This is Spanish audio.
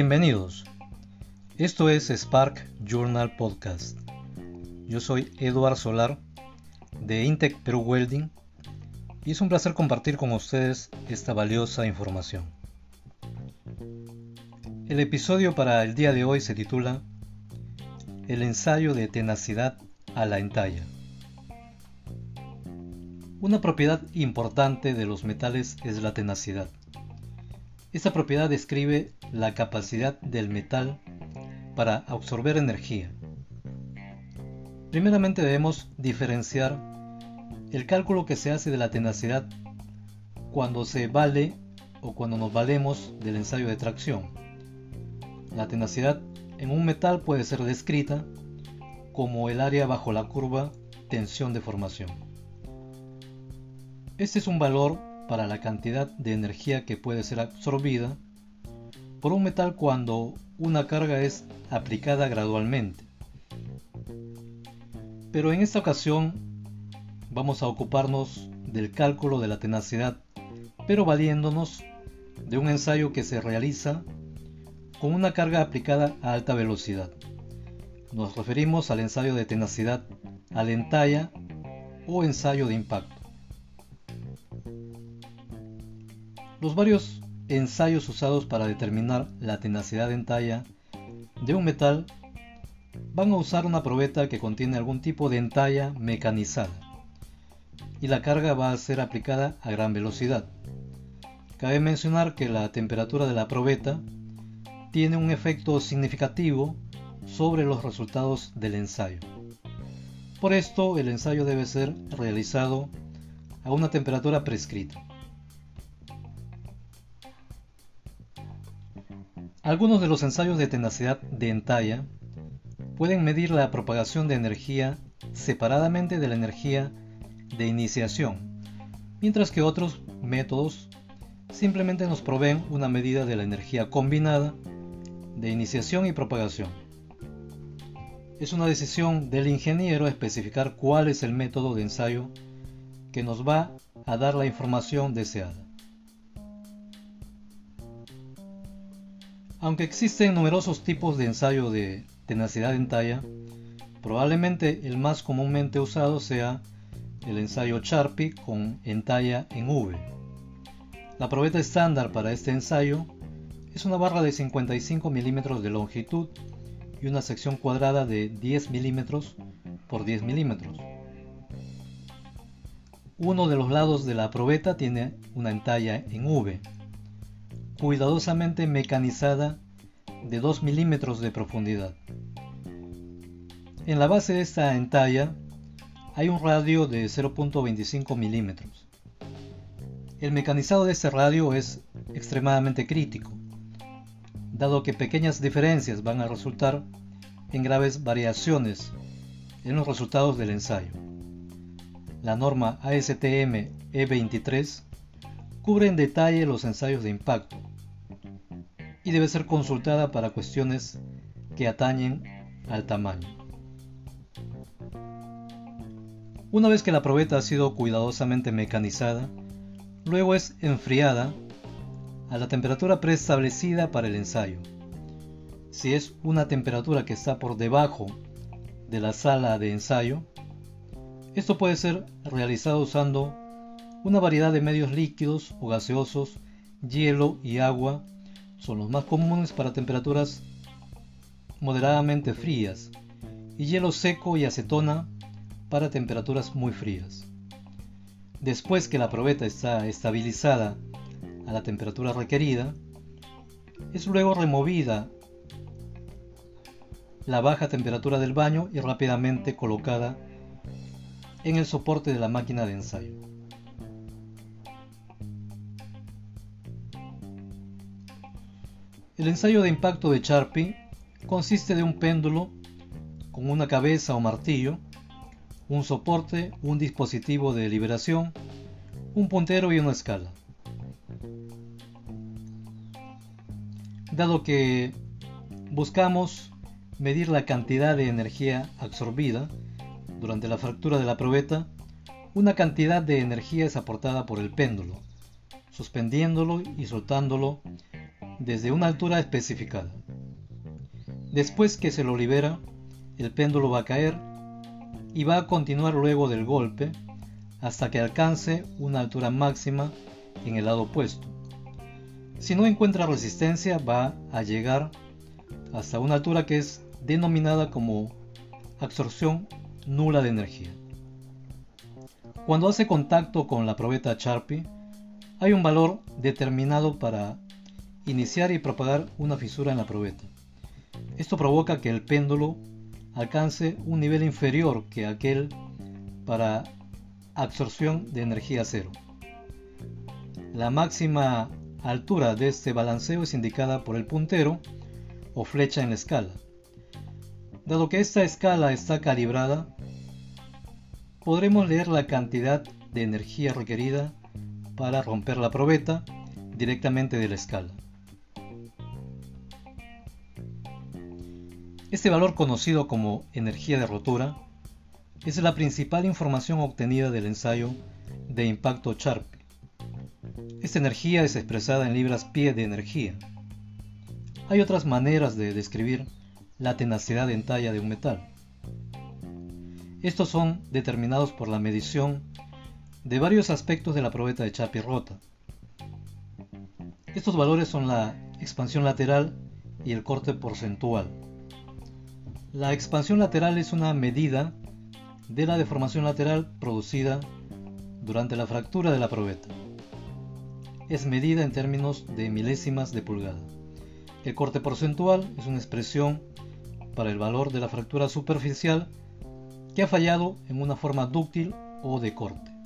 Bienvenidos. Esto es Spark Journal Podcast. Yo soy Eduard Solar de Intec Peru Welding y es un placer compartir con ustedes esta valiosa información. El episodio para el día de hoy se titula El ensayo de tenacidad a la entalla. Una propiedad importante de los metales es la tenacidad. Esta propiedad describe la capacidad del metal para absorber energía. Primeramente debemos diferenciar el cálculo que se hace de la tenacidad cuando se vale o cuando nos valemos del ensayo de tracción. La tenacidad en un metal puede ser descrita como el área bajo la curva tensión de formación. Este es un valor para la cantidad de energía que puede ser absorbida por un metal cuando una carga es aplicada gradualmente. Pero en esta ocasión vamos a ocuparnos del cálculo de la tenacidad, pero valiéndonos de un ensayo que se realiza con una carga aplicada a alta velocidad. Nos referimos al ensayo de tenacidad al entalla o ensayo de impacto. Los varios ensayos usados para determinar la tenacidad en talla de un metal van a usar una probeta que contiene algún tipo de entalla mecanizada y la carga va a ser aplicada a gran velocidad. Cabe mencionar que la temperatura de la probeta tiene un efecto significativo sobre los resultados del ensayo. Por esto el ensayo debe ser realizado a una temperatura prescrita. Algunos de los ensayos de tenacidad de entalla pueden medir la propagación de energía separadamente de la energía de iniciación, mientras que otros métodos simplemente nos proveen una medida de la energía combinada de iniciación y propagación. Es una decisión del ingeniero especificar cuál es el método de ensayo que nos va a dar la información deseada. Aunque existen numerosos tipos de ensayo de tenacidad en talla, probablemente el más comúnmente usado sea el ensayo Sharpie con entalla en V. La probeta estándar para este ensayo es una barra de 55 milímetros de longitud y una sección cuadrada de 10 milímetros por 10 milímetros. Uno de los lados de la probeta tiene una entalla en V cuidadosamente mecanizada de 2 milímetros de profundidad. En la base de esta entalla hay un radio de 0.25 milímetros. El mecanizado de este radio es extremadamente crítico, dado que pequeñas diferencias van a resultar en graves variaciones en los resultados del ensayo. La norma ASTM E23 cubre en detalle los ensayos de impacto, y debe ser consultada para cuestiones que atañen al tamaño. Una vez que la probeta ha sido cuidadosamente mecanizada, luego es enfriada a la temperatura preestablecida para el ensayo. Si es una temperatura que está por debajo de la sala de ensayo, esto puede ser realizado usando una variedad de medios líquidos o gaseosos, hielo y agua son los más comunes para temperaturas moderadamente frías y hielo seco y acetona para temperaturas muy frías. Después que la probeta está estabilizada a la temperatura requerida, es luego removida la baja temperatura del baño y rápidamente colocada en el soporte de la máquina de ensayo. El ensayo de impacto de Sharpie consiste de un péndulo con una cabeza o martillo, un soporte, un dispositivo de liberación, un puntero y una escala. Dado que buscamos medir la cantidad de energía absorbida durante la fractura de la probeta, una cantidad de energía es aportada por el péndulo, suspendiéndolo y soltándolo desde una altura especificada. Después que se lo libera, el péndulo va a caer y va a continuar luego del golpe hasta que alcance una altura máxima en el lado opuesto. Si no encuentra resistencia va a llegar hasta una altura que es denominada como absorción nula de energía. Cuando hace contacto con la probeta Sharpie, hay un valor determinado para iniciar y propagar una fisura en la probeta. Esto provoca que el péndulo alcance un nivel inferior que aquel para absorción de energía cero. La máxima altura de este balanceo es indicada por el puntero o flecha en la escala. Dado que esta escala está calibrada, podremos leer la cantidad de energía requerida para romper la probeta directamente de la escala. Este valor conocido como energía de rotura es la principal información obtenida del ensayo de impacto Sharpe. Esta energía es expresada en libras pie de energía. Hay otras maneras de describir la tenacidad en talla de un metal. Estos son determinados por la medición de varios aspectos de la probeta de Sharpe rota. Estos valores son la expansión lateral y el corte porcentual. La expansión lateral es una medida de la deformación lateral producida durante la fractura de la probeta. Es medida en términos de milésimas de pulgada. El corte porcentual es una expresión para el valor de la fractura superficial que ha fallado en una forma dúctil o de corte.